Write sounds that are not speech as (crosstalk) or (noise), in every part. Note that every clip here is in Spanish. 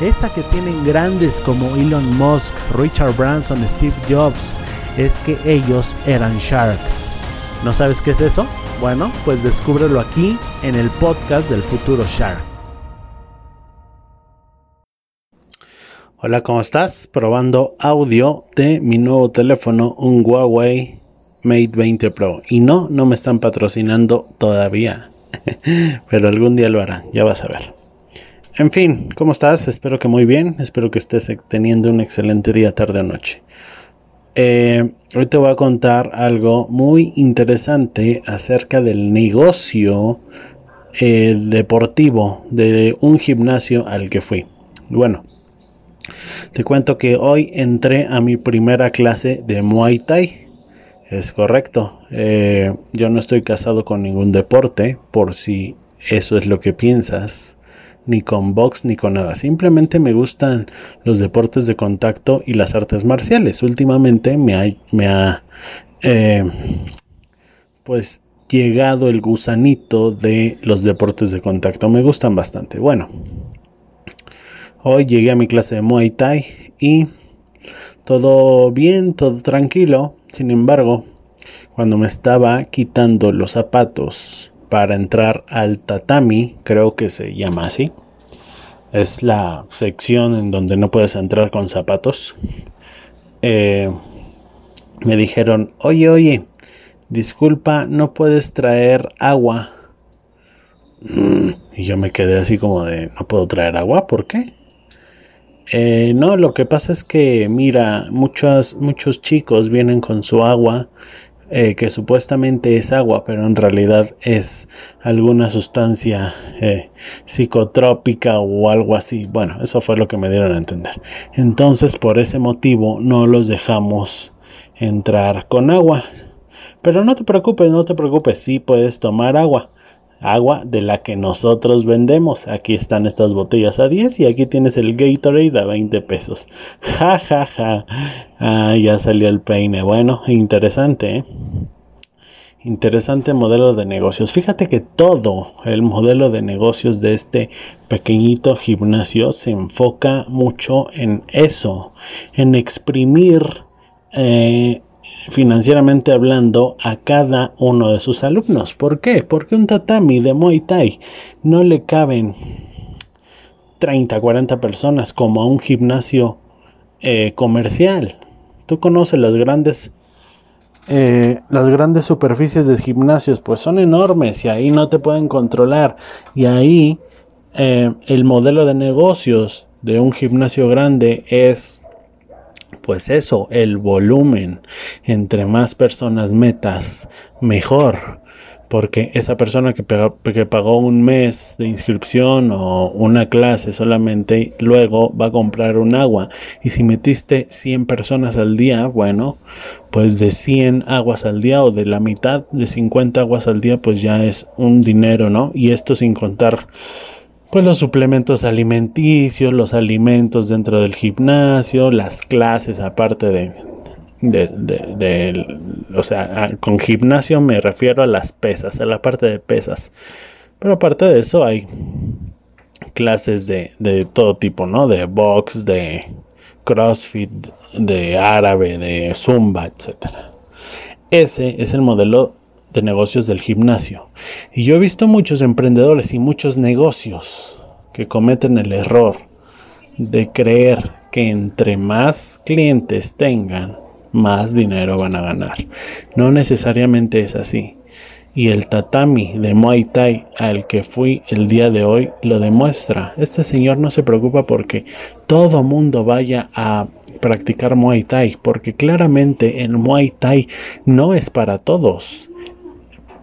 esa que tienen grandes como Elon Musk, Richard Branson, Steve Jobs, es que ellos eran sharks. ¿No sabes qué es eso? Bueno, pues descúbrelo aquí en el podcast del futuro Shark. Hola, ¿cómo estás? Probando audio de mi nuevo teléfono, un Huawei Mate 20 Pro. Y no, no me están patrocinando todavía. (laughs) Pero algún día lo harán, ya vas a ver. En fin, ¿cómo estás? Espero que muy bien. Espero que estés teniendo un excelente día, tarde o noche. Eh, hoy te voy a contar algo muy interesante acerca del negocio eh, deportivo de un gimnasio al que fui. Bueno, te cuento que hoy entré a mi primera clase de Muay Thai. Es correcto. Eh, yo no estoy casado con ningún deporte, por si eso es lo que piensas ni con box, ni con nada. Simplemente me gustan los deportes de contacto y las artes marciales. Últimamente me ha, eh, pues llegado el gusanito de los deportes de contacto. Me gustan bastante. Bueno, hoy llegué a mi clase de Muay Thai y todo bien, todo tranquilo. Sin embargo, cuando me estaba quitando los zapatos para entrar al tatami, creo que se llama así. Es la sección en donde no puedes entrar con zapatos. Eh, me dijeron, oye, oye, disculpa, no puedes traer agua. Mm, y yo me quedé así como de, no puedo traer agua, ¿por qué? Eh, no, lo que pasa es que, mira, muchos, muchos chicos vienen con su agua eh, que supuestamente es agua, pero en realidad es alguna sustancia eh, psicotrópica o algo así. Bueno, eso fue lo que me dieron a entender. Entonces, por ese motivo, no los dejamos entrar con agua. Pero no te preocupes, no te preocupes, sí puedes tomar agua agua de la que nosotros vendemos. Aquí están estas botellas a 10 y aquí tienes el Gatorade a 20 pesos. (laughs) Ja, ja, ja. Ah, ya salió el peine. Bueno, interesante, ¿eh? Interesante modelo de negocios. Fíjate que todo el modelo de negocios de este pequeñito gimnasio se enfoca mucho en eso, en exprimir eh, financieramente hablando a cada uno de sus alumnos. ¿Por qué? Porque un tatami de Muay Thai no le caben 30, 40 personas como a un gimnasio eh, comercial. Tú conoces las grandes eh, las grandes superficies de gimnasios pues son enormes y ahí no te pueden controlar y ahí eh, el modelo de negocios de un gimnasio grande es pues eso, el volumen. Entre más personas metas, mejor. Porque esa persona que, que, pagó un mes de inscripción o una clase solamente, luego va a comprar un agua. Y si metiste 100 personas al día, bueno, pues de 100 aguas al día o de la mitad de 50 aguas al día, pues ya es un dinero, ¿no? Y esto sin contar pues los suplementos alimenticios, los alimentos dentro del gimnasio, las clases aparte de, de, o sea, con gimnasio me refiero a las pesas, a la parte de pesas. Pero aparte de eso hay clases de, de todo tipo, ¿no? De box, de CrossFit, de árabe, de zumba, etc. Ese es el modelo de negocios del gimnasio. Y yo he visto muchos emprendedores y muchos negocios que cometen el error de creer que entre más clientes tengan, más dinero van a ganar. No necesariamente es así. Y el tatami de Muay Thai al que fui el día de hoy lo demuestra. Este señor no se preocupa porque todo mundo vaya a practicar Muay Thai, porque claramente el Muay Thai no es para todos.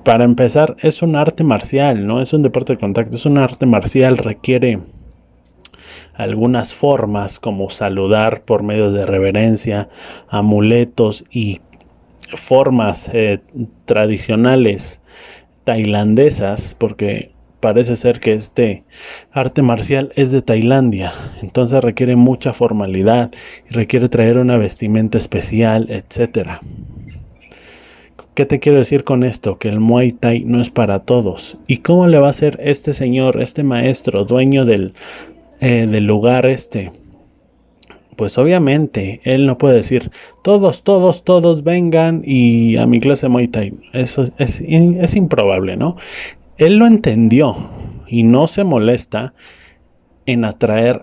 Para empezar, es un arte marcial, no es un deporte de contacto, es un arte marcial, requiere algunas formas como saludar por medio de reverencia, amuletos y formas eh, tradicionales tailandesas, porque parece ser que este arte marcial es de Tailandia, entonces requiere mucha formalidad y requiere traer una vestimenta especial, etc. ¿Qué te quiero decir con esto? Que el Muay Thai no es para todos. ¿Y cómo le va a hacer este señor, este maestro, dueño del, eh, del lugar este? Pues obviamente él no puede decir todos, todos, todos vengan y a mi clase Muay Thai. Eso es, es improbable, ¿no? Él lo entendió y no se molesta en atraer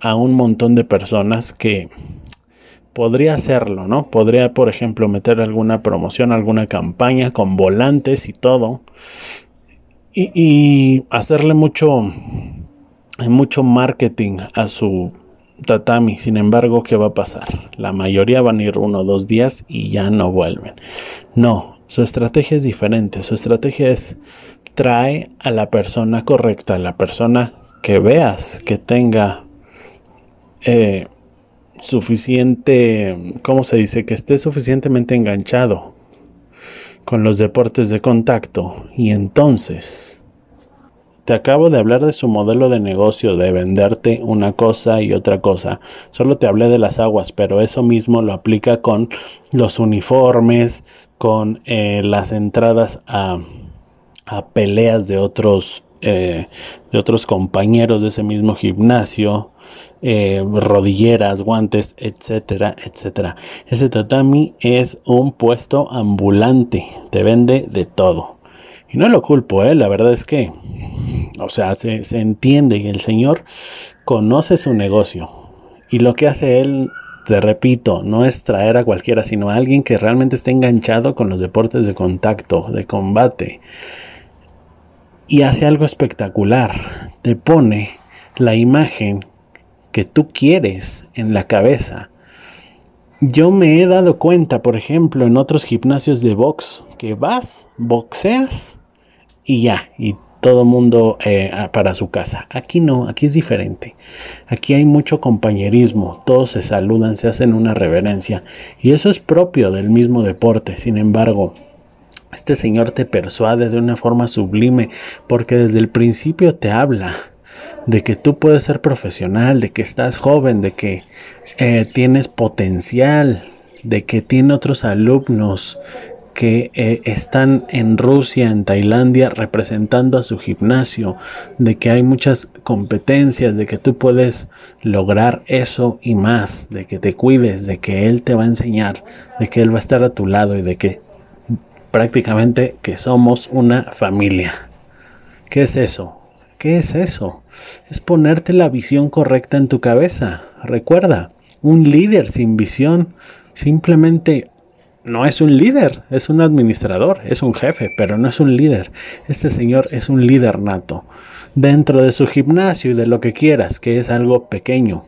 a, un montón de personas que podría hacerlo, ¿no? Podría, por ejemplo, meter alguna promoción, alguna campaña con volantes y todo. Y, hacerle mucho mucho marketing a su tatami. Sin embargo, ¿qué va a pasar? La mayoría van a ir uno o dos días y ya no vuelven. No, su estrategia es diferente. Su estrategia es trae a la persona correcta, a la persona que veas que tenga eh, suficiente, ¿cómo se dice? Que esté suficientemente enganchado con los deportes de contacto y entonces te acabo de hablar de su modelo de negocio, de venderte una cosa y otra cosa. Solo te hablé de las aguas, pero eso mismo lo aplica con los uniformes, con eh, las entradas a, peleas de otros, eh, de otros compañeros de ese mismo gimnasio, eh, rodilleras, guantes, etcétera, etcétera. Ese tatami es un puesto ambulante, te vende de todo. Y no lo culpo, ¿eh? la verdad es que o sea, se, entiende que el Señor conoce su negocio. Y lo que hace Él, te repito, no es traer a cualquiera, sino a alguien que realmente esté enganchado con los deportes de contacto, de combate. Y hace algo espectacular. Te pone la imagen que tú quieres en la cabeza. Yo me he dado cuenta, por ejemplo, en otros gimnasios de box, que vas, boxeas y ya, y todo mundo eh, para su casa. Aquí no, aquí es diferente. Aquí hay mucho compañerismo, todos se saludan, se hacen una reverencia y eso es propio del mismo deporte. Sin embargo, este Señor te persuade de una forma sublime porque desde el principio te habla de que tú puedes ser profesional, de que estás joven, de que eh, tienes potencial, de que tiene otros alumnos que eh, están en Rusia, en Tailandia, representando a su gimnasio, de que hay muchas competencias, de que tú puedes lograr eso y más, de que te cuides, de que Él te va a enseñar, de que Él va a estar a tu lado y de que prácticamente que somos una familia. ¿Qué es eso? ¿Qué es eso? Es ponerte la visión correcta en tu cabeza. Recuerda, un líder sin visión simplemente no es un líder, es un administrador, es un jefe, pero no es un líder. Este señor es un líder nato. Dentro de su gimnasio y de lo que quieras, que es algo pequeño,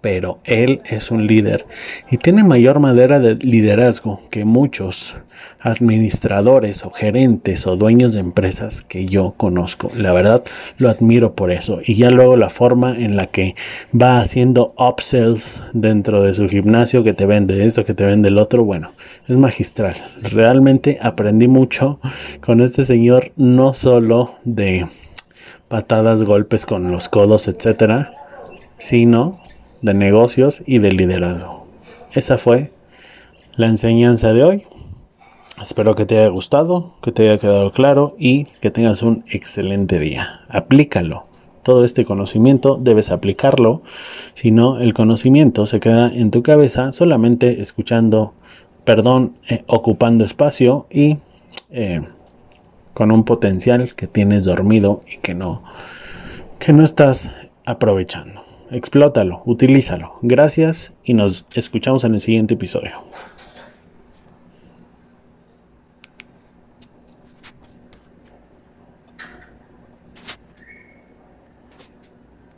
pero él es un líder y tiene mayor madera de liderazgo que muchos administradores o gerentes o dueños de empresas que yo conozco. La verdad lo admiro por eso. Y ya luego la forma en la que va haciendo upsells dentro de su gimnasio que te vende esto, que te vende el otro, bueno, es magistral. Realmente aprendí mucho con este señor, no solo de patadas, golpes con los codos, etcétera, sino de negocios y de liderazgo. Esa fue la enseñanza de hoy. Espero que te haya gustado, que te haya quedado claro y que tengas un excelente día. Aplícalo. Todo este conocimiento debes aplicarlo, si no el conocimiento se queda en tu cabeza solamente escuchando, perdón, eh, ocupando espacio y eh, con un potencial que tienes dormido y que no, que no estás aprovechando. Explótalo, utilízalo. Gracias y nos escuchamos en el siguiente episodio.